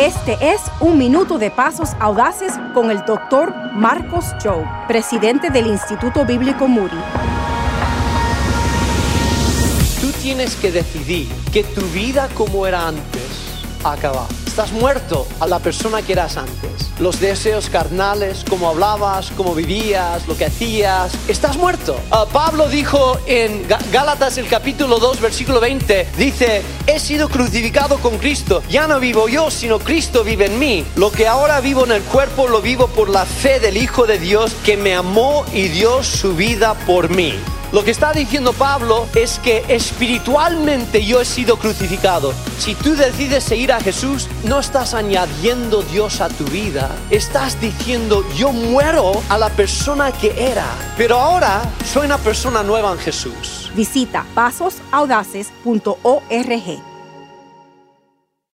Este es Un Minuto de Pasos Audaces con el doctor Marcos Joe, presidente del Instituto Bíblico Moody. Tú tienes que decidir que tu vida como era antes acaba. Estás muerto a la persona que eras antes. Los deseos carnales, cómo hablabas, cómo vivías, lo que hacías. Estás muerto. Ah, Pablo dijo en Gá- Gálatas el capítulo 2 versículo 20, dice, he sido crucificado con Cristo. Ya no vivo yo, sino Cristo vive en mí. Lo que ahora vivo en el cuerpo lo vivo por la fe del Hijo de Dios que me amó y dio su vida por mí. Lo que está diciendo Pablo es que espiritualmente yo he sido crucificado. Si tú decides seguir a Jesús, no estás añadiendo Dios a tu vida. Estás diciendo, yo muero a la persona que era. Pero ahora soy una persona nueva en Jesús. Visita pasosaudaces.org.